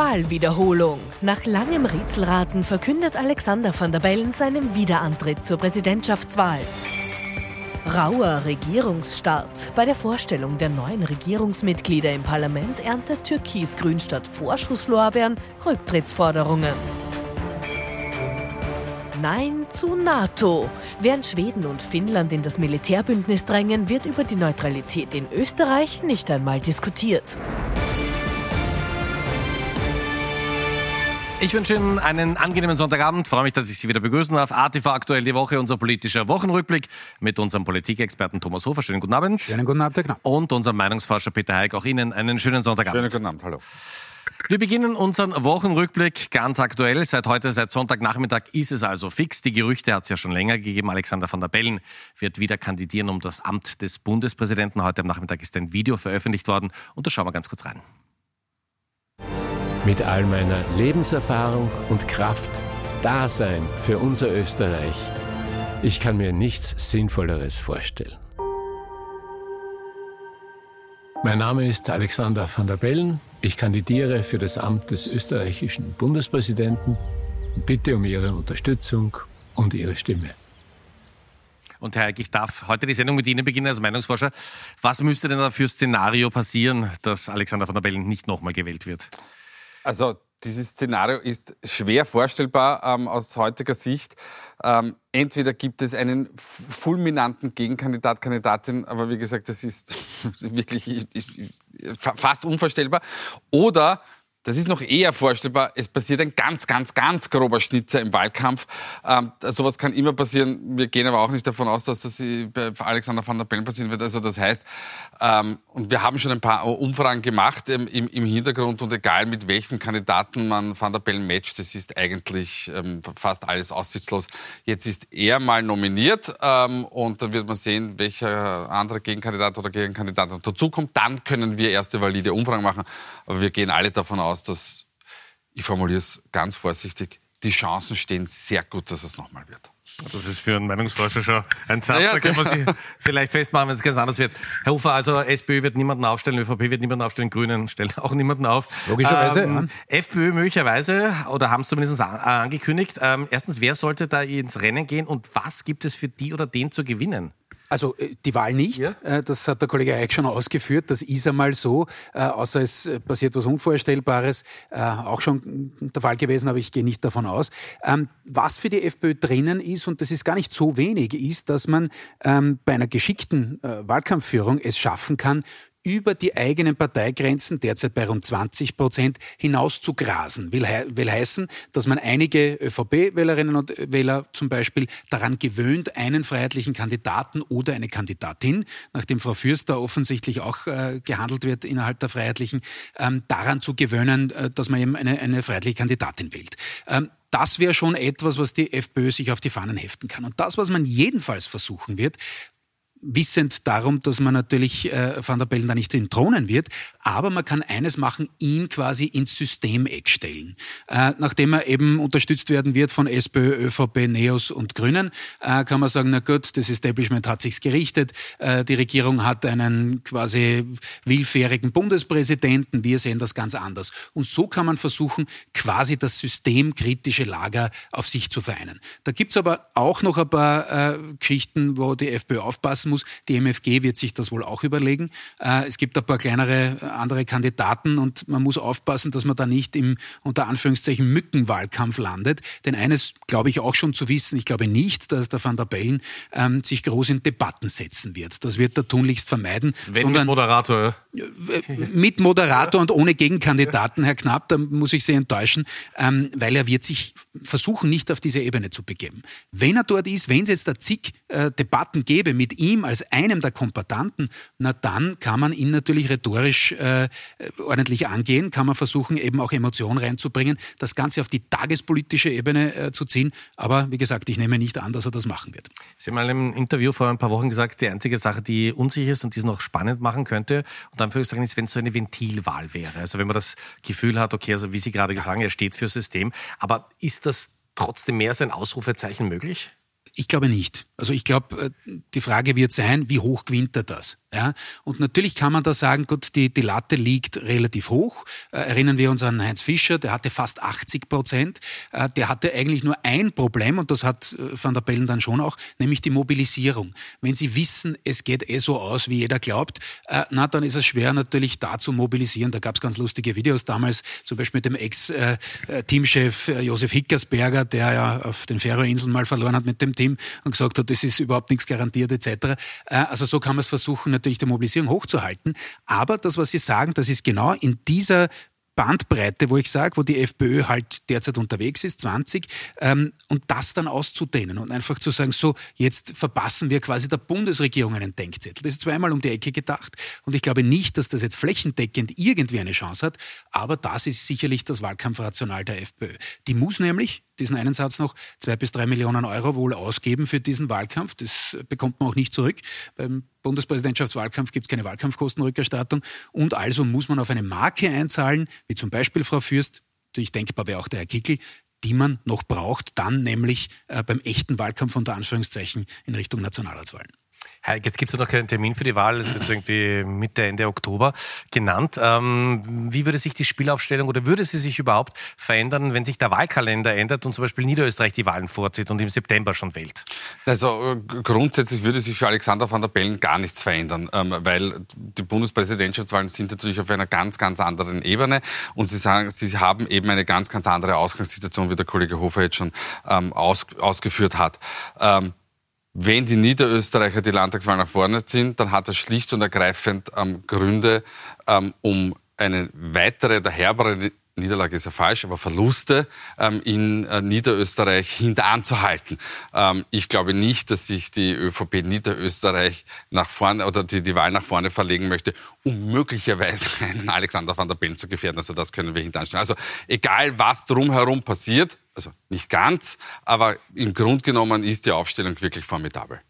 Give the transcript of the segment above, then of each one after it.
Wahlwiederholung. Nach langem Rätselraten verkündet Alexander van der Bellen seinen Wiederantritt zur Präsidentschaftswahl. Rauer Regierungsstart. Bei der Vorstellung der neuen Regierungsmitglieder im Parlament erntet Türkis-Grün statt Vorschusslorbeeren Rücktrittsforderungen. Nein zu NATO. Während Schweden und Finnland in das Militärbündnis drängen, wird über die Neutralität in Österreich nicht einmal diskutiert. Ich wünsche Ihnen einen angenehmen Sonntagabend. Freue mich, dass ich Sie wieder begrüßen darf. ATV aktuell die Woche, unser politischer Wochenrückblick mit unserem Politikexperten Thomas Hofer. Schönen guten Abend. Schönen guten Abend, Herr Knapp. Und unserem Meinungsforscher Peter Heik. Auch Ihnen einen schönen Sonntagabend. Schönen guten Abend, hallo. Wir beginnen unseren Wochenrückblick ganz aktuell. Seit heute, seit Sonntagnachmittag ist es also fix. Die Gerüchte hat es ja schon länger gegeben. Alexander van der Bellen wird wieder kandidieren um das Amt des Bundespräsidenten. Heute am Nachmittag ist ein Video veröffentlicht worden und da schauen wir ganz kurz rein. Mit all meiner Lebenserfahrung und Kraft da sein für unser Österreich. Ich kann mir nichts Sinnvolleres vorstellen. Mein Name ist Alexander van der Bellen. Ich kandidiere für das Amt des österreichischen Bundespräsidenten und bitte um Ihre Unterstützung und Ihre Stimme. Und Herr Eick, ich darf heute die Sendung mit Ihnen beginnen als Meinungsforscher. Was müsste denn da für Szenario passieren, dass Alexander van der Bellen nicht nochmal gewählt wird? Also dieses Szenario ist schwer vorstellbar ähm, aus heutiger Sicht. Ähm, entweder gibt es einen fulminanten Gegenkandidat, Kandidatin, aber wie gesagt, das ist wirklich fast unvorstellbar. Oder das ist noch eher vorstellbar. Es passiert ein ganz, ganz, ganz grober Schnitzer im Wahlkampf. Ähm, sowas kann immer passieren. Wir gehen aber auch nicht davon aus, dass das bei Alexander van der Bellen passieren wird. Also das heißt, ähm, und wir haben schon ein paar Umfragen gemacht ähm, im, im, Hintergrund und egal mit welchem Kandidaten man van der Bellen matcht, das ist eigentlich ähm, fast alles aussichtslos. Jetzt ist er mal nominiert ähm, und dann wird man sehen, welcher andere Gegenkandidat oder Gegenkandidat dazukommt. Dann können wir erste valide Umfragen machen. Aber wir gehen alle davon aus, aus, dass, ich formuliere es ganz vorsichtig, die Chancen stehen sehr gut, dass es nochmal wird. Das ist für einen Meinungsforscher schon ein Satz, ja, da kann man sich vielleicht festmachen, wenn es ganz anders wird. Herr Hofer, also SPÖ wird niemanden aufstellen, ÖVP wird niemanden aufstellen, Grünen stellen auch niemanden auf. Logischerweise. Ähm, ja. FPÖ möglicherweise, oder haben es zumindest angekündigt. Ähm, erstens, wer sollte da ins Rennen gehen und was gibt es für die oder den zu gewinnen? Also äh, die Wahl nicht, ja. Äh, das hat der Kollege Eick schon ausgeführt, das ist einmal so, äh, außer es passiert was Unvorstellbares, auch schon der Fall gewesen, aber ich gehe nicht davon aus. Ähm, was für die FPÖ drinnen ist, und das ist gar nicht so wenig, ist, dass man ähm, bei einer geschickten Wahlkampfführung es schaffen kann, über die eigenen Parteigrenzen, derzeit bei rund 20 Prozent, hinaus zu grasen. Will, he will heißen, dass man einige ÖVP-Wählerinnen und Wähler zum Beispiel daran gewöhnt, einen freiheitlichen Kandidaten oder eine Kandidatin, nachdem Frau Fürster offensichtlich auch äh, gehandelt wird innerhalb der Freiheitlichen, ähm, daran zu gewöhnen, äh, dass man eben eine, eine freiheitliche Kandidatin wählt. Ähm, das wäre schon etwas, was die FPÖ sich auf die Fahnen heften kann. Und das, was man jedenfalls versuchen wird, wissend darum, dass man natürlich äh, Van der Bellen da nicht entthronen wird. Aber man kann eines machen, ihn quasi ins Systemeck stellen. Äh, nachdem er eben unterstützt werden wird von SPÖ, ÖVP, NEOS und Grünen, äh, kann man sagen, na gut, das Establishment hat sich's gerichtet. Äh, die Regierung hat einen quasi willfährigen Bundespräsidenten. Wir sehen das ganz anders. Und so kann man versuchen, quasi das systemkritische Lager auf sich zu vereinen. Da gibt's aber auch noch ein paar äh, Geschichten, wo die FPÖ aufpassen muss. Die MFG wird sich das wohl auch überlegen. Äh, es gibt ein paar kleinere äh, andere Kandidaten und man muss aufpassen, dass man da nicht im unter Anführungszeichen Mückenwahlkampf landet. Denn eines glaube ich auch schon zu wissen, ich glaube nicht, dass der Van der Bellen ähm, sich groß in Debatten setzen wird. Das wird er tunlichst vermeiden. Wenn sondern, mit Moderator. Äh, mit Moderator und ohne Gegenkandidaten, Herr Knapp, da muss ich Sie enttäuschen, ähm, weil er wird sich versuchen, nicht auf diese Ebene zu begeben. Wenn er dort ist, wenn es jetzt da zig äh, Debatten gäbe mit ihm, ihm als einem der Kombatanten, na dann kann man ihn natürlich rhetorisch äh, ordentlich angehen, kann man versuchen, eben auch Emotionen reinzubringen, das Ganze auf die tagespolitische Ebene äh, zu ziehen. Aber wie gesagt, ich nehme nicht an, dass er das machen wird. Sie haben mal im Interview vor ein paar Wochen gesagt, die einzige Sache, die unsicher ist und die es noch spannend machen könnte, und sagen, ist, wenn es so eine Ventilwahl wäre. Also wenn man das Gefühl hat, okay, also wie Sie gerade gesagt haben, er steht fürs System. Aber ist das trotzdem mehr als ein Ausrufezeichen möglich? Ich glaube nicht. Also ich glaube, äh, die Frage wird sein, wie hoch gewinnt er das? Ja, und natürlich kann man da sagen, gut, die, die Latte liegt relativ hoch. Äh, erinnern wir uns an Heinz Fischer, der hatte fast 80 Prozent. Äh, der hatte eigentlich nur ein Problem, und das hat äh, Van der Bellen dann schon auch, nämlich die Mobilisierung. Wenn Sie wissen, es geht eh so aus, wie jeder glaubt, äh, na, dann ist es schwer natürlich da zu mobilisieren. Da gab es ganz lustige Videos damals, zum Beispiel mit dem Ex-Teamchef äh, äh, Josef Hickersberger, der ja auf den Färöerinseln mal verloren hat mit dem Team und gesagt hat, das ist überhaupt nichts garantiert etc. Also so kann man es versuchen, natürlich die Mobilisierung hochzuhalten. Aber das, was Sie sagen, das ist genau in dieser Bandbreite, wo ich sage, wo die FPÖ halt derzeit unterwegs ist, 20, ähm, und das dann auszudehnen und einfach zu sagen, so, jetzt verpassen wir quasi der Bundesregierung einen Denkzettel. Das ist zweimal um die Ecke gedacht und ich glaube nicht, dass das jetzt flächendeckend irgendwie eine Chance hat, aber das ist sicherlich das Wahlkampfrational der FPÖ. Die muss nämlich, diesen einen Satz noch, zwei bis drei Millionen Euro wohl ausgeben für diesen Wahlkampf. Das bekommt man auch nicht zurück. Beim Bundespräsidentschaftswahlkampf gibt es keine Wahlkampfkostenrückerstattung. Und also muss man auf eine Marke einzahlen, wie zum Beispiel Frau Fürst, ich denkbar wäre auch der Herr Kickel, die man noch braucht, dann nämlich äh, beim echten Wahlkampf unter Anführungszeichen in Richtung Nationalratswahlen. Jetzt gibt es noch keinen Termin für die Wahl, es wird irgendwie Mitte, Ende Oktober genannt. Ähm, wie würde sich die Spielaufstellung oder würde sie sich überhaupt verändern, wenn sich der Wahlkalender ändert und zum Beispiel Niederösterreich die Wahlen vorzieht und im September schon wählt? Also äh, grundsätzlich würde sich für Alexander van der Bellen gar nichts verändern, ähm, weil die Bundespräsidentschaftswahlen sind natürlich auf einer ganz, ganz anderen Ebene und Sie sagen, Sie haben eben eine ganz, ganz andere Ausgangssituation, wie der Kollege Hofer jetzt schon ähm, aus, ausgeführt hat. Ähm, wenn die Niederösterreicher die Landtagswahl nach vorne ziehen, dann hat das schlicht und ergreifend ähm, Gründe, ähm, um eine weitere oder herbere Niederlage ist ja falsch, aber Verluste ähm, in äh, Niederösterreich hinteranzuhalten. Ähm, ich glaube nicht, dass sich die ÖVP Niederösterreich nach vorne oder die, die Wahl nach vorne verlegen möchte, um möglicherweise einen Alexander van der Bellen zu gefährden. Also das können wir hintanstellen. Also egal, was drumherum passiert, also nicht ganz, aber im Grunde genommen ist die Aufstellung wirklich formidabel.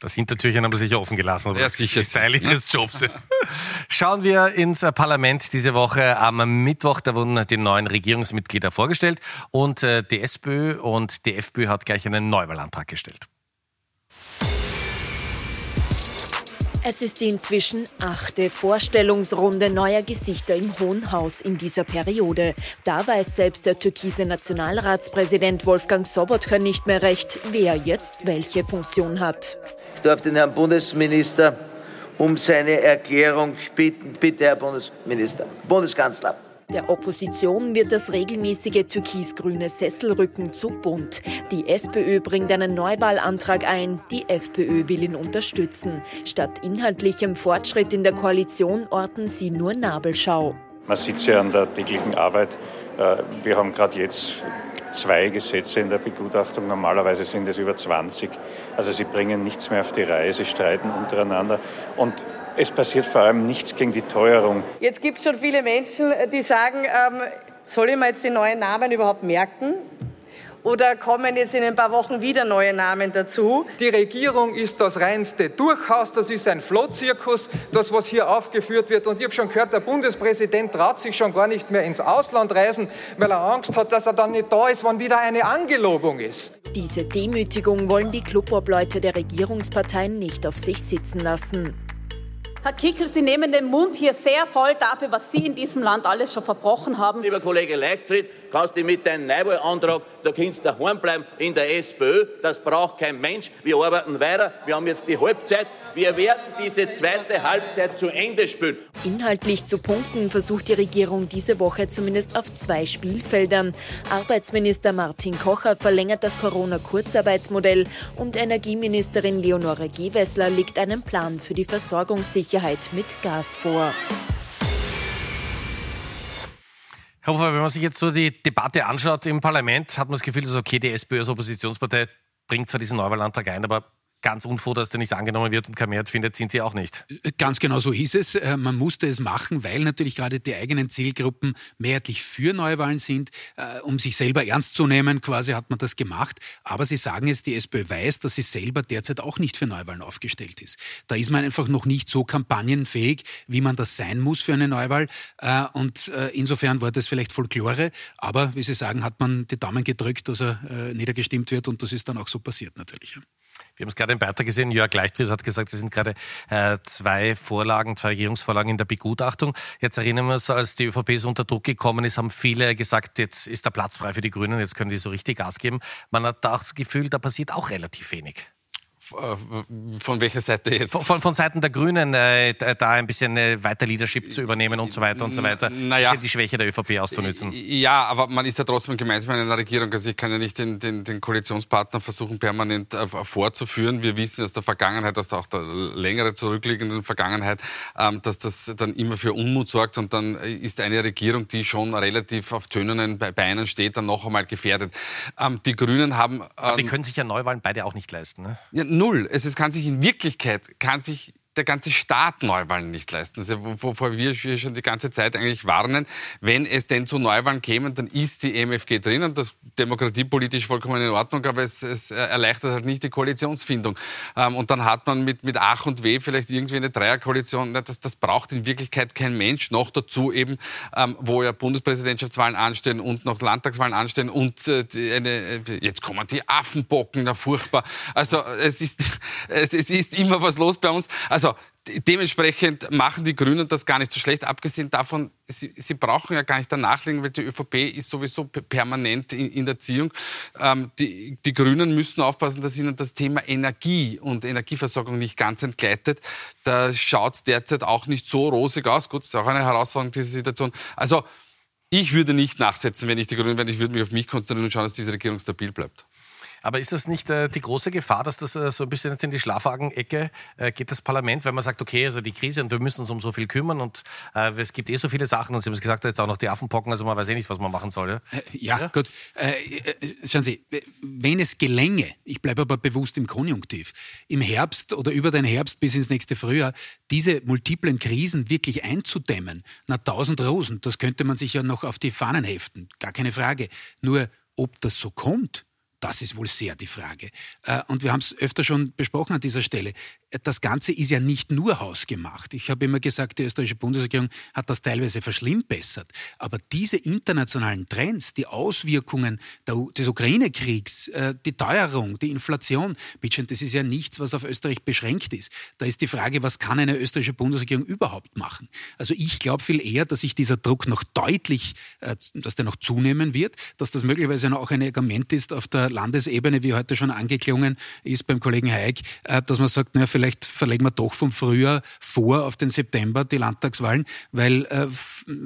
Das Hintertürchen haben sie sicher offen gelassen. Ja, sicher. Das Teil ihres Jobs. Schauen wir ins Parlament diese Woche. Am Mittwoch, da wurden die neuen Regierungsmitglieder vorgestellt und äh, die SPÖ und die FPÖ hat gleich einen Neuwahlantrag gestellt. Es ist die inzwischen achte Vorstellungsrunde neuer Gesichter im Hohen Haus in dieser Periode. Da weiß selbst der türkise Nationalratspräsident Wolfgang Sobotka nicht mehr recht, wer jetzt welche Funktion hat. Ich darf den Herrn Bundesminister um seine Erklärung bitten. Bitte, Herr Bundesminister, Bundeskanzler. Der Opposition wird das regelmäßige türkis-grüne Sesselrücken zu bunt. Die SPÖ bringt einen Neubauantrag ein, die FPÖ will ihn unterstützen. Statt inhaltlichem Fortschritt in der Koalition orten sie nur Nabelschau. Man sitzt ja an der täglichen Arbeit. Äh, wir haben gerade jetzt zwei Gesetze in der Begutachtung. Normalerweise sind es über 20. Also sie bringen nichts mehr auf die Reihe, sie streiten untereinander. Und es passiert vor allem nichts gegen die Teuerung. Jetzt gibt es schon viele Menschen, die sagen, ähm, soll ich mir jetzt die neuen Namen überhaupt merken? Oder kommen jetzt in ein paar Wochen wieder neue Namen dazu? Die Regierung ist das reinste Durchhaus, das ist ein Flohzirkus, das, was hier aufgeführt wird. Und ich habe schon gehört, der Bundespräsident traut sich schon gar nicht mehr ins Ausland reisen, weil er Angst hat, dass er dann nicht da ist, wann wieder eine Angelobung ist. Diese Demütigung wollen die Clubobleute der Regierungsparteien nicht auf sich sitzen lassen. Herr Kickel, Sie nehmen den Mund hier sehr voll dafür, was Sie in diesem Land alles schon verbrochen haben. Lieber Kollege Leichtfried, kannst du mit deinem Neuwahlantrag, da kannst du daheim bleiben in der SPÖ. Das braucht kein Mensch. Wir arbeiten weiter. Wir haben jetzt die Halbzeit. Wir werden diese zweite Halbzeit zu Ende spielen. Inhaltlich zu punkten versucht die Regierung diese Woche zumindest auf zwei Spielfeldern. Arbeitsminister Martin Kocher verlängert das Corona-Kurzarbeitsmodell und Energieministerin Leonore Gewessler legt einen Plan für die Versorgungssicherheit mit Gas vor. Herr Hofer, wenn man sich jetzt so die Debatte anschaut im Parlament, hat man das Gefühl, dass okay, die SPÖ als Oppositionspartei bringt zwar diesen Neuwahlantrag ein, aber ganz unfroh, dass der nicht angenommen wird und kein Mehrheit findet, sind Sie auch nicht. Ganz genau so ist es. Äh, man musste es machen, weil natürlich gerade die eigenen Zielgruppen mehrheitlich für Neuwahlen sind. Äh, um sich selber ernst zu nehmen, quasi hat man das gemacht. Aber Sie sagen es, die SPÖ weiß, dass sie selber derzeit auch nicht für Neuwahlen aufgestellt ist. Da ist man einfach noch nicht so kampagnenfähig, wie man das sein muss für eine Neuwahl. Äh, und insofern war das vielleicht Folklore. Aber wie Sie sagen, hat man die Daumen gedrückt, dass er niedergestimmt wird. Und das ist dann auch so passiert natürlich. Wir haben es gerade im Beitrag gesehen, Jörg Leichtfried hat gesagt, es sind gerade äh, zwei Vorlagen, zwei Regierungsvorlagen in der Begutachtung. Jetzt erinnern wir uns, als die ÖVP so unter Druck gekommen ist, haben viele gesagt, jetzt ist der Platz frei für die Grünen, jetzt können die so richtig Gas geben. Man hat das Gefühl, da passiert auch relativ wenig. Äh, von welcher Seite jetzt? Von, von, Seiten der Grünen, äh, da ein bisschen äh, weiter Leadership zu übernehmen und so weiter und so weiter. Naja. Die Schwäche der ÖVP auszunutzen. Ja, aber man ist ja trotzdem gemeinsam in einer Regierung. Also ich kann ja nicht den, den, den Koalitionspartner versuchen, permanent äh, vorzuführen. Wir wissen aus der Vergangenheit, aus der, auch der längere zurückliegenden Vergangenheit, ähm, dass das dann immer für Unmut sorgt und dann ist eine Regierung, die schon relativ auf tönenden Beinen steht, dann noch einmal gefährdet. Ähm, die Grünen haben... aber die ähm, können sich ja Neuwahlen beide auch nicht leisten, ne? Ja, null. Es, es kann sich in Wirklichkeit, kann sich der ganze Staat Neuwahlen nicht leisten. Also, wovor wir schon die ganze Zeit eigentlich warnen. Wenn es denn zu Neuwahlen kämen, dann ist die MFG drinnen. Das demokratiepolitisch vollkommen in Ordnung, aber es, es erleichtert halt nicht die Koalitionsfindung. Ähm, und dann hat man mit, mit Ach und Weh vielleicht irgendwie eine Dreierkoalition. Das, das braucht in Wirklichkeit kein Mensch. Noch dazu eben, ähm, wo ja Bundespräsidentschaftswahlen anstehen und noch Landtagswahlen anstehen und äh, eine, jetzt kommen die Affenbocken, na furchtbar. Also es ist, es ist immer was los bei uns. Also also dementsprechend machen die Grünen das gar nicht so schlecht. Abgesehen davon, sie, sie brauchen ja gar nicht danach liegen, weil die ÖVP ist sowieso permanent in, in der Ziehung. Ähm, die, die Grünen müssen aufpassen, dass ihnen das Thema Energie und Energieversorgung nicht ganz entgleitet. Da schaut es derzeit auch nicht so rosig aus. Gut, ist auch eine Herausforderung, diese Situation. Also ich würde nicht nachsetzen, wenn ich die Grünen wäre. Ich würde mich auf mich konzentrieren und schauen, dass diese Regierung stabil bleibt. Aber ist das nicht äh, die große Gefahr, dass das äh, so ein bisschen jetzt in die Schlafwagen-Ecke äh, geht, das Parlament, wenn man sagt, okay, also die Krise und wir müssen uns um so viel kümmern und äh, es gibt eh so viele Sachen und Sie haben es gesagt, jetzt auch noch die Affenpocken, also man weiß eh nicht, was man machen soll. Ja, äh, ja, gut. Äh, schauen Sie, wenn es gelänge, ich bleibe aber bewusst im Konjunktiv, im Herbst oder über den Herbst bis ins nächste Frühjahr diese multiplen Krisen wirklich einzudämmen, na tausend Rosen, das könnte man sich ja noch auf die Fahnen heften, gar keine Frage. Nur, ob das so kommt, das ist wohl sehr die Frage. Äh, und wir haben es öfter schon besprochen an dieser Stelle das Ganze ist ja nicht nur hausgemacht. Ich habe immer gesagt, die österreichische Bundesregierung hat das teilweise verschlimmbessert. Aber diese internationalen Trends, die Auswirkungen des Ukraine-Kriegs, äh, die Teuerung, die Inflation, das ist ja nichts, was auf Österreich beschränkt ist. Da ist die Frage, was kann eine österreichische Bundesregierung überhaupt machen? Also ich glaube viel eher, dass sich dieser Druck noch deutlich, äh, dass der noch zunehmen wird, dass das möglicherweise auch ein Argument ist auf der Landesebene, wie heute schon angeklungen ist beim Kollegen Haig, äh, dass man sagt, naja, vielleicht verlegen wir doch vom Frühjahr vor auf den September die Landtagswahlen, weil äh,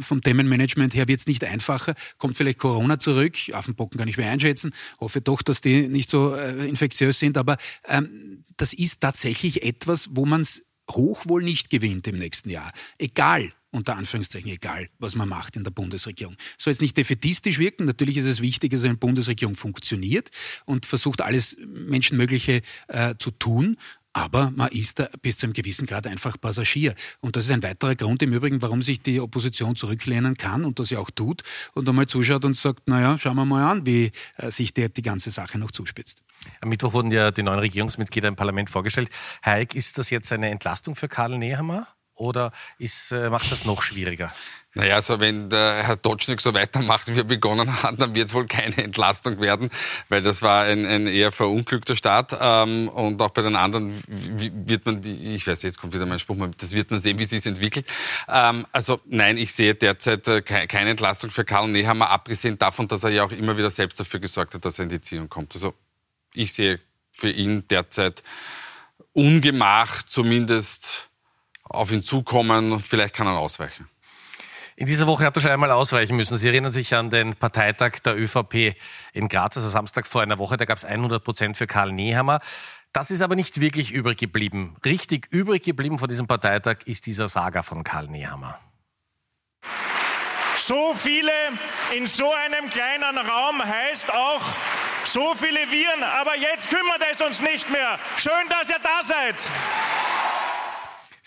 vom Themenmanagement her wird es nicht einfacher. Kommt vielleicht Corona zurück, Affenbocken kann ich mehr einschätzen, hoffe doch, dass die nicht so äh, infektiös sind, aber ähm, das ist tatsächlich etwas, wo man es hoch wohl nicht gewinnt im nächsten Jahr. Egal, unter Anführungszeichen egal, was man macht in der Bundesregierung. Soll jetzt nicht defetistisch wirken. Natürlich ist es wichtig, dass eine Bundesregierung funktioniert und versucht, alles Menschenmögliche äh, zu tun. Aber man ist da bis zu einem gewissen Grad einfach Passagier. Und das ist ein weiterer Grund im Übrigen, warum sich die Opposition zurücklehnen kann und das ja auch tut und einmal zuschaut und sagt, naja, schauen wir mal an, wie äh, sich der, die ganze Sache noch zuspitzt. Am Mittwoch wurden ja die neuen Regierungsmitglieder im Parlament vorgestellt. Heik, ist das jetzt eine Entlastung für Karl Nehammer oder ist, äh, macht das noch schwieriger? Naja, also wenn der Herr Totschnig so weitermacht, wie er begonnen hat, dann wird es wohl keine Entlastung werden, weil das war ein, ein eher verunglückter Start. Ähm, und auch bei den anderen wird man, ich weiß, jetzt kommt wieder mein Spruch, das wird man sehen, wie sich entwickelt. Ähm, also nein, ich sehe derzeit äh, keine Entlastung für Karl Nehammer, abgesehen davon, dass er ja auch immer wieder selbst dafür gesorgt hat, dass er in die Ziehung kommt. Also ich sehe für ihn derzeit Ungemach zumindest auf ihn zukommen. Vielleicht kann er ausweichen. In dieser Woche hat er schon einmal ausweichen müssen. Sie erinnern sich an den Parteitag der ÖVP in Graz, also Samstag vor einer Woche. Da gab es 100 Prozent für Karl Nehammer. Das ist aber nicht wirklich übrig geblieben. Richtig übrig geblieben von diesem Parteitag ist dieser Saga von Karl Nehammer. So viele in so einem kleinen Raum heißt auch so viele Viren. Aber jetzt kümmert es uns nicht mehr. Schön, dass ihr da seid.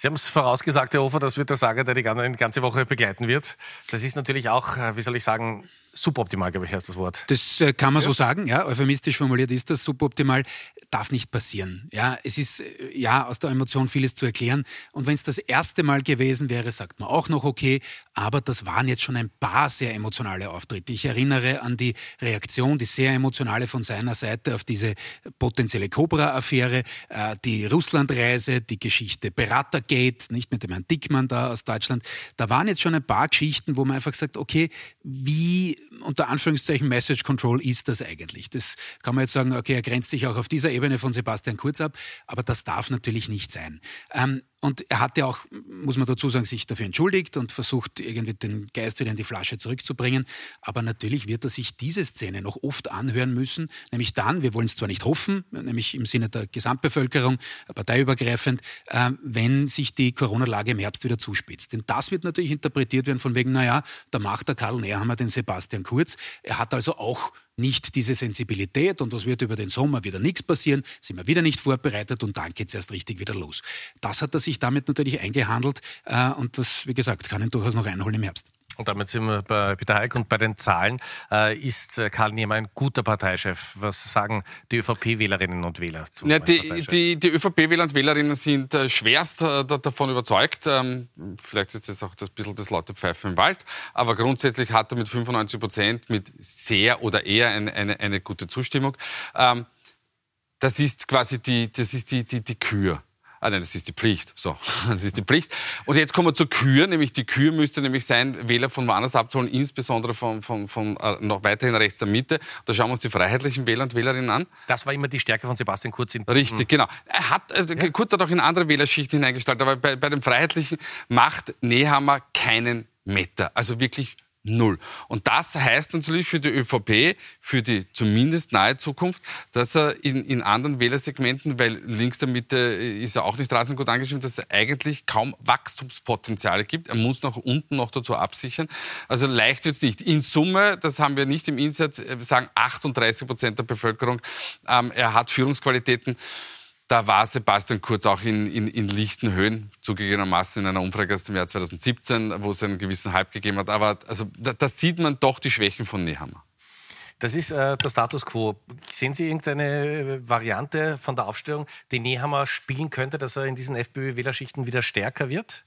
Sie haben es vorausgesagt, Herr Hofer, das wird der Sager, der die ganze Woche begleiten wird. Das ist natürlich auch, äh, wie soll ich sagen, suboptimal, glaube ich, heißt das Wort. Das äh, kann man ja. so sagen, ja, euphemistisch formuliert ist das suboptimal. darf nicht passieren. Ja, es ist äh, ja aus der Emotion vieles zu erklären. Und wenn es das erste Mal gewesen wäre, sagt man auch noch okay. Aber das waren jetzt schon ein paar sehr emotionale Auftritte. Ich erinnere an die Reaktion, die sehr emotionale von seiner Seite auf diese potenzielle Cobra-Affäre, äh, die Russlandreise, die Geschichte Beratergate, nicht mit dem Herrn Dickmann da aus Deutschland. Da waren jetzt schon ein paar Geschichten, wo man einfach sagt, okay, wie unter Anführungszeichen Message Control ist das eigentlich? Das kann man jetzt sagen, okay, er grenzt sich auch auf dieser Ebene von Sebastian Kurz ab, aber das darf natürlich nicht sein. Ähm, und er hat ja auch, muss man dazu sagen, sich dafür entschuldigt und versucht irgendwie den Geist wieder in die Flasche zurückzubringen. Aber natürlich wird er sich diese Szene noch oft anhören müssen, nämlich dann, wir wollen es zwar nicht hoffen, nämlich im Sinne der Gesamtbevölkerung, parteiübergreifend, äh, wenn sich die Corona-Lage im Herbst wieder zuspitzt. Denn das wird natürlich interpretiert werden von wegen, naja, da macht der Karl Nehammer den Sebastian Kurz. Er hat also auch nicht diese Sensibilität und was wird über den Sommer wieder nichts passieren, sind wir wieder nicht vorbereitet und dann geht es erst richtig wieder los. Das hat er sich damit natürlich eingehandelt äh, und das, wie gesagt, kann ihn durchaus noch einholen im Herbst. Und damit sind wir bei Peter Heik und bei den Zahlen. Äh, ist äh, Karl Niemer ein guter Parteichef? Was sagen die ÖVP-Wählerinnen und Wähler zu ja, die, die, die ÖVP-Wähler und Wählerinnen sind äh, schwerst äh, davon überzeugt. Ähm, vielleicht ist das auch das bisschen das laute Pfeifen im Wald. Aber grundsätzlich hat er mit 95 Prozent mit sehr oder eher eine, eine, eine gute Zustimmung. Ähm, das ist quasi die, das ist die, die, die Kür. Ah nein, das ist die Pflicht. So, das ist die Pflicht. Und jetzt kommen wir zur Kür, nämlich die Kür müsste nämlich sein, Wähler von woanders abzuholen, insbesondere von, von, von äh, noch weiterhin rechts der Mitte. Da schauen wir uns die freiheitlichen Wähler und Wählerinnen an. Das war immer die Stärke von Sebastian Kurz. In Richtig, genau. Er hat, äh, ja. Kurz hat auch in andere Wählerschichten hineingestellt, aber bei, bei den Freiheitlichen macht Nehammer keinen Meter. Also wirklich null. Und das heißt natürlich für die ÖVP, für die zumindest nahe Zukunft, dass er in, in anderen Wählersegmenten, weil links der Mitte ist er auch nicht rasend gut angeschrieben, dass es eigentlich kaum Wachstumspotenziale gibt. Er muss nach unten noch dazu absichern. Also leicht wird es nicht. In Summe, das haben wir nicht im Insatz, äh, sagen 38 Prozent der Bevölkerung, ähm, er hat Führungsqualitäten. Da war Sebastian Kurz auch in, in, in lichten Höhen, zugegebenermaßen in einer Umfrage aus dem Jahr 2017, wo es einen gewissen Hype gegeben hat. Aber also, da, da sieht man doch die Schwächen von Nehammer. Das ist äh, der Status quo. Sehen Sie irgendeine Variante von der Aufstellung, die Nehammer spielen könnte, dass er in diesen FPÖ-Wählerschichten wieder stärker wird?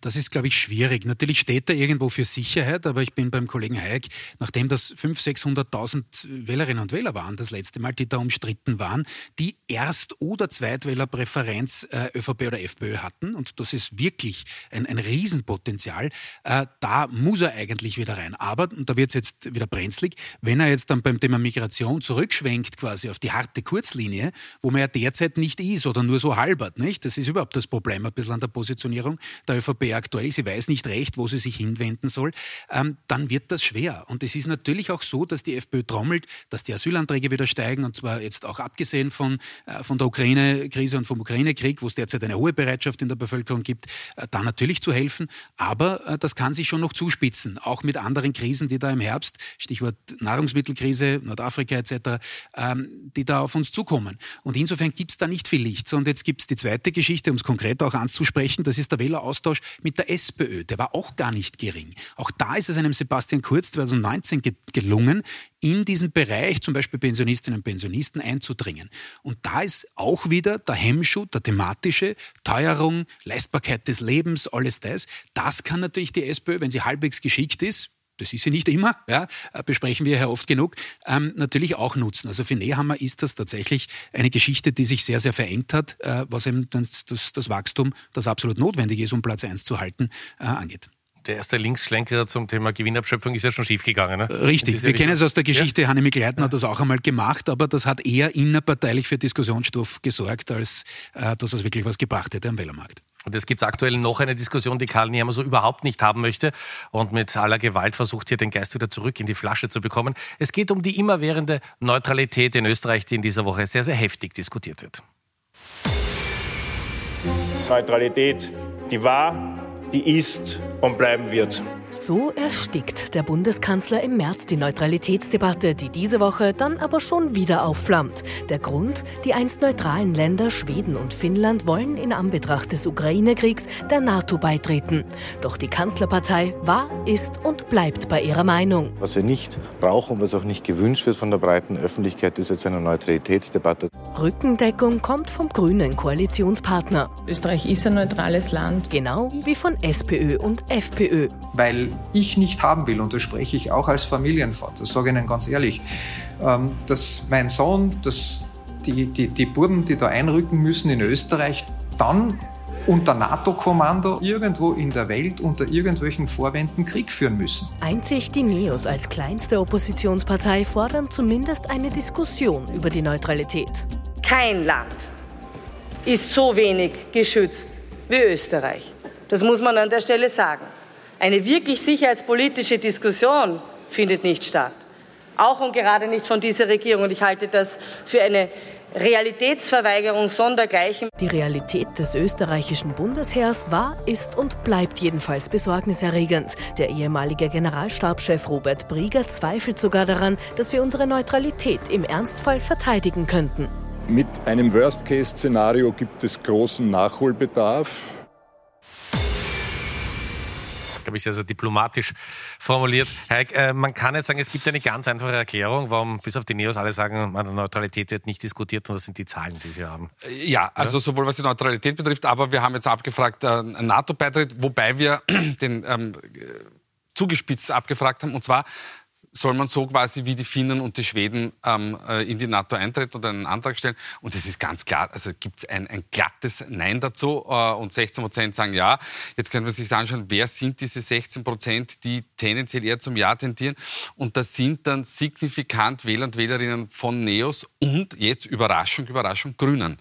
Das ist, glaube ich, schwierig. Natürlich steht er irgendwo für Sicherheit, aber ich bin beim Kollegen Hayek, nachdem das 500.000, 600.000 Wählerinnen und Wähler waren, das letzte Mal, die da umstritten waren, die Erst- oder Zweitwählerpräferenz äh, ÖVP oder FPÖ hatten, und das ist wirklich ein, ein Riesenpotenzial, äh, da muss er eigentlich wieder rein. Aber, und da wird es jetzt wieder brenzlig, wenn er jetzt dann beim Thema Migration zurückschwenkt quasi auf die harte Kurzlinie, wo man ja derzeit nicht ist oder nur so halbert, nicht? Das ist überhaupt das Problem ein bisschen an der Positionierung der ÖVP aktuell, sie weiß nicht recht, wo sie sich hinwenden soll, ähm, dann wird das schwer. Und es ist natürlich auch so, dass die FPÖ trommelt, dass die Asylanträge wieder steigen, und zwar jetzt auch abgesehen von, äh, von der Ukraine-Krise und vom Ukraine-Krieg, wo es derzeit eine hohe Bereitschaft in der Bevölkerung gibt, äh, da natürlich zu helfen. Aber äh, das kann sich schon noch zuspitzen, auch mit anderen Krisen, die da im Herbst, Stichwort Nahrungsmittelkrise, Nordafrika etc., ähm, die da auf uns zukommen. Und insofern gibt es da nicht viel Licht. Und jetzt gibt es die zweite Geschichte, um es konkret auch anzusprechen, das ist der Wähleraustausch mit der SPÖ. Der war auch gar nicht gering. Auch da ist es einem Sebastian Kurz 2019 ge gelungen, in diesen Bereich, zum Beispiel Pensionistinnen und Pensionisten, einzudringen. Und da ist auch wieder der Hemmschuh, der thematische, Teuerung, Leistbarkeit des Lebens, alles das. Das kann natürlich die SPÖ, wenn sie halbwegs geschickt ist, das ist sie nicht immer, ja, äh, besprechen wir ja oft genug, ähm, natürlich auch nutzen. Also für Nehammer ist das tatsächlich eine Geschichte, die sich sehr, sehr verengt hat, äh, was eben das, das, das, Wachstum, das absolut notwendig ist, um Platz 1 zu halten, äh, angeht. Der erste Linksschlenker zum Thema Gewinnabschöpfung ist ja schon schiefgegangen. Ne? Richtig, wir kennen es aus der Geschichte, ja? Hannemi Gleitner hat das auch einmal gemacht, aber das hat eher innerparteilich für Diskussionsstoff gesorgt, als äh, dass es wirklich was gebracht hätte am Wählermarkt. Und es gibt aktuell noch eine Diskussion, die Karl Niehammer so überhaupt nicht haben möchte und mit aller Gewalt versucht, hier den Geist wieder zurück in die Flasche zu bekommen. Es geht um die immerwährende Neutralität in Österreich, die in dieser Woche sehr, sehr heftig diskutiert wird. Neutralität, die war, die ist und bleiben wird. So erstickt der Bundeskanzler im März die Neutralitätsdebatte, die diese Woche dann aber schon wieder aufflammt. Der Grund? Die einst neutralen Länder Schweden und Finnland wollen in Anbetracht des Ukraine-Kriegs der NATO beitreten. Doch die Kanzlerpartei war, ist und bleibt bei ihrer Meinung. Was wir nicht brauchen, was auch nicht gewünscht wird von der breiten Öffentlichkeit, ist jetzt eine Neutralitätsdebatte. Rückendeckung kommt vom grünen Koalitionspartner. Österreich ist ein neutrales Land. Genau wie von SPÖ und FPÖ. Weil ich nicht haben will, und das spreche ich auch als Familienvater, sage ich Ihnen ganz ehrlich, ähm, dass mein Sohn, dass die, die, die Burben, die da einrücken müssen in Österreich, dann unter NATO-Kommando irgendwo in der Welt unter irgendwelchen Vorwänden Krieg führen müssen. Einzig die Neos als kleinste Oppositionspartei fordern zumindest eine Diskussion über die Neutralität. Kein Land ist so wenig geschützt wie Österreich. Das muss man an der Stelle sagen. Eine wirklich sicherheitspolitische Diskussion findet nicht statt. Auch und gerade nicht von dieser Regierung. Und ich halte das für eine Realitätsverweigerung sondergleichen. Die Realität des österreichischen Bundesheers war, ist und bleibt jedenfalls besorgniserregend. Der ehemalige Generalstabschef Robert Brieger zweifelt sogar daran, dass wir unsere Neutralität im Ernstfall verteidigen könnten. Mit einem Worst-Case-Szenario gibt es großen Nachholbedarf glaube ich, sehr, sehr diplomatisch formuliert. Heik, äh, man kann jetzt sagen, es gibt eine ganz einfache Erklärung, warum bis auf die Neos alle sagen, meine Neutralität wird nicht diskutiert und das sind die Zahlen, die sie haben. Ja, also ja? sowohl was die Neutralität betrifft, aber wir haben jetzt abgefragt, äh, NATO-Beitritt, wobei wir den ähm, zugespitzt abgefragt haben, und zwar soll man so quasi wie die Finnen und die Schweden ähm, äh, in die NATO eintreten oder einen Antrag stellen. Und es ist ganz klar, also gibt es ein, ein glattes Nein dazu äh, und 16 Prozent sagen Ja. Jetzt können wir sich anschauen, wer sind diese 16 Prozent, die tendenziell eher zum Ja tendieren. Und das sind dann signifikant Wähler und Wählerinnen von Neos und jetzt Überraschung, Überraschung, Grünen.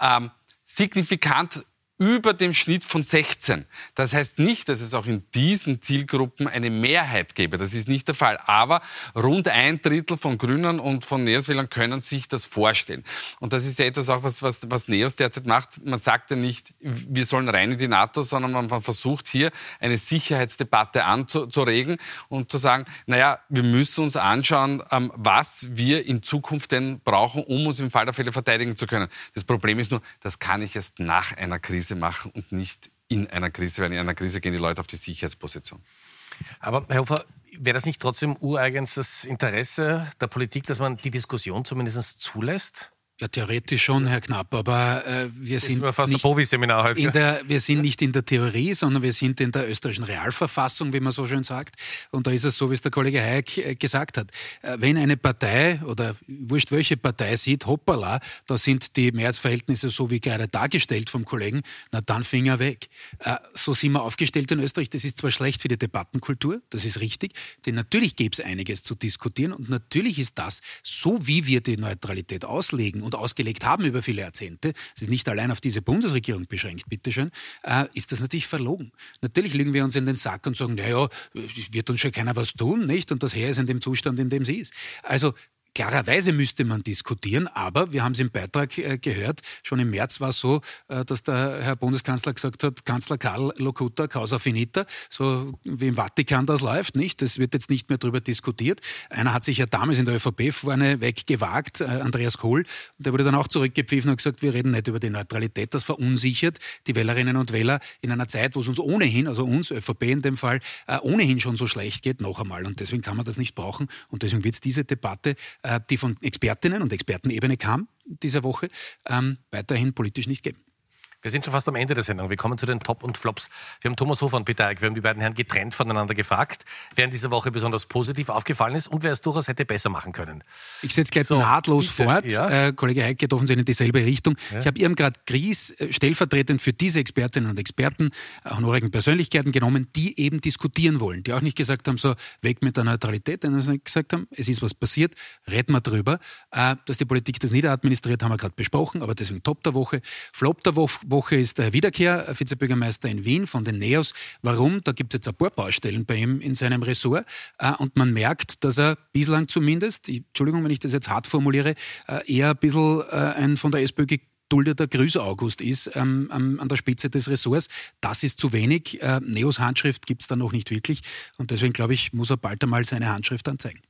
Ähm, signifikant über dem Schnitt von 16. Das heißt nicht, dass es auch in diesen Zielgruppen eine Mehrheit gäbe. Das ist nicht der Fall. Aber rund ein Drittel von Grünen und von Neos-Wählern können sich das vorstellen. Und das ist ja etwas auch, was, was, was Neos derzeit macht. Man sagt ja nicht, wir sollen rein in die NATO, sondern man versucht hier eine Sicherheitsdebatte anzuregen und zu sagen, naja, wir müssen uns anschauen, ähm, was wir in Zukunft denn brauchen, um uns im Fall der Fälle verteidigen zu können. Das Problem ist nur, das kann ich erst nach einer Krise Krise machen und nicht in einer Krise, weil in einer Krise gehen die Leute auf die Sicherheitsposition. Aber Herr Hofer, wäre das nicht trotzdem ureigens das Interesse der Politik, dass man die Diskussion zumindest zulässt? Ja, theoretisch schon, Herr Knapp, aber äh, wir das sind fast nicht ein Profi-Seminar heute. In der, wir sind nicht in der Theorie, sondern wir sind in der österreichischen Realverfassung, wie man so schön sagt. Und da ist es so, wie es der Kollege Hayek äh, gesagt hat. Äh, wenn eine Partei oder wurscht welche Partei sieht, hoppala, da sind die Mehrheitsverhältnisse so wie gerade dargestellt vom Kollegen, na dann Finger weg. Äh, so sind wir aufgestellt in Österreich. Das ist zwar schlecht für die Debattenkultur, das ist richtig, denn natürlich gäbe es einiges zu diskutieren und natürlich ist das, so wie wir die Neutralität auslegen und ausgelegt haben über viele Jahrzehnte, es ist nicht allein auf diese Bundesregierung beschränkt, bitteschön, äh, ist das natürlich verlogen. Natürlich legen wir uns in den Sack und sagen, naja, wird uns schon keiner was tun, nicht? Und das Heer ist in dem Zustand, in dem sie ist. Also Klarerweise müsste man diskutieren, aber wir haben es im Beitrag äh, gehört, schon im März war es so, äh, dass der Herr Bundeskanzler gesagt hat, Kanzler Karl Locuta, causa finita, so wie im Vatikan das läuft, nicht? Das wird jetzt nicht mehr darüber diskutiert. Einer hat sich ja damals in der ÖVP vorne weggewagt, äh, Andreas Kohl, der wurde dann auch zurückgepfiffen und gesagt, wir reden nicht über die Neutralität, das verunsichert die Wählerinnen und Wähler in einer Zeit, wo es uns ohnehin, also uns, ÖVP in dem Fall, ohnehin schon so schlecht geht, noch einmal. Und deswegen kann man das nicht brauchen und deswegen wird es diese Debatte die von Expertinnen und Expertenebene kam diese Woche, ähm, weiterhin politisch nicht geben. Wir sind schon fast am Ende der Sendung. Wir kommen zu den Top und Flops. Wir haben Thomas Hofer und Peter Eick, wir haben die beiden Herren getrennt voneinander gefragt, wer in dieser Woche besonders positiv aufgefallen ist und wer es durchaus hätte besser machen können. Ich setze gleich so, nahtlos bitte, fort. Ja. Äh, Kollege Eick geht offensichtlich in dieselbe Richtung. Ja. Ich habe eben gerade Gries äh, stellvertretend für diese Expertinnen und Experten, äh, honorigen Persönlichkeiten genommen, die eben diskutieren wollen, die auch nicht gesagt haben, so weg mit der Neutralität, sondern gesagt haben, es ist was passiert, reden wir drüber. Äh, dass die Politik das niederadministriert, haben wir gerade besprochen, aber deswegen Top der Woche. Flop der Woche Woche ist der Herr Wiederkehr, Vizebürgermeister in Wien von den NEOS. Warum? Da gibt es jetzt ein paar Baustellen bei ihm in seinem Ressort. Äh, und man merkt, dass er bislang zumindest, Entschuldigung, wenn ich das jetzt hart formuliere, äh, eher ein bisschen äh, ein von der SPÖ geduldeter Grüß-August ist ähm, an der Spitze des Ressorts. Das ist zu wenig. Neos Handschrift gibt es da noch nicht wirklich. Und deswegen, glaube ich, muss er bald einmal seine Handschrift anzeigen.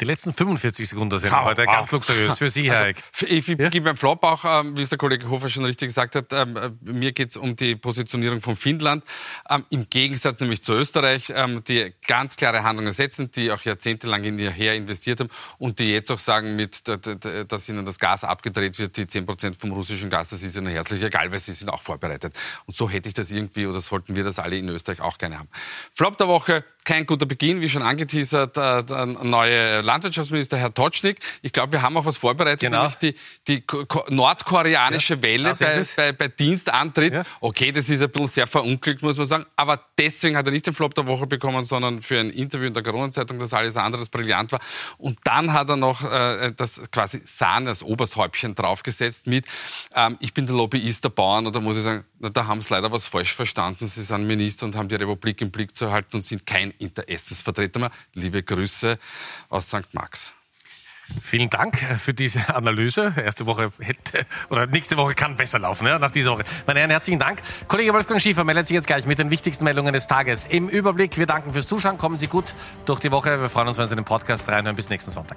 Die letzten 45 Sekunden sind wow, heute wow. ganz luxuriös für Sie, Herr also, Eick. Ich, ich ja? gebe beim Flop auch, ähm, wie es der Kollege Hofer schon richtig gesagt hat, ähm, äh, mir geht es um die Positionierung von Finnland. Ähm, Im Gegensatz nämlich zu Österreich, ähm, die ganz klare Handlungen setzen, die auch jahrzehntelang in ihr Heer investiert haben und die jetzt auch sagen, mit, dass ihnen das Gas abgedreht wird, die 10 Prozent vom russischen Gas, das ist ihnen herzlich egal, weil sie sind auch vorbereitet. Und so hätte ich das irgendwie oder sollten wir das alle in Österreich auch gerne haben. Flop der Woche, kein guter Beginn, wie schon angeteasert, äh, neue Landwirtschaftsminister Herr Totschnig. Ich glaube, wir haben auch was vorbereitet, genau. nämlich die, die nordkoreanische ja, Welle bei, bei, bei, Dienstantritt. Ja. Okay, das ist ein bisschen sehr verunglückt, muss man sagen, aber deswegen hat er nicht den Flop der Woche bekommen, sondern für ein Interview in der Corona-Zeitung, das alles anderes brillant war. Und dann hat er noch äh, das quasi Sahne, das Obershäubchen draufgesetzt mit, ähm, ich bin der Lobbyist der Bauern. Und da muss ich sagen, na, da haben sie leider was falsch verstanden. Sie sind Minister und haben die Republik im Blick zu halten und sind kein Interessensvertreter mehr. Liebe Grüße aus St. Max. Vielen Dank für diese Analyse. Erste Woche hätte, oder nächste Woche kann besser laufen, ja, nach dieser Woche. Meine Herren, herzlichen Dank. Kollege Wolfgang Schiefer meldet sich jetzt gleich mit den wichtigsten Meldungen des Tages. Im Überblick, wir danken fürs Zuschauen. Kommen Sie gut durch die Woche. Wir freuen uns, wenn Sie den Podcast reinhören. Bis nächsten Sonntag.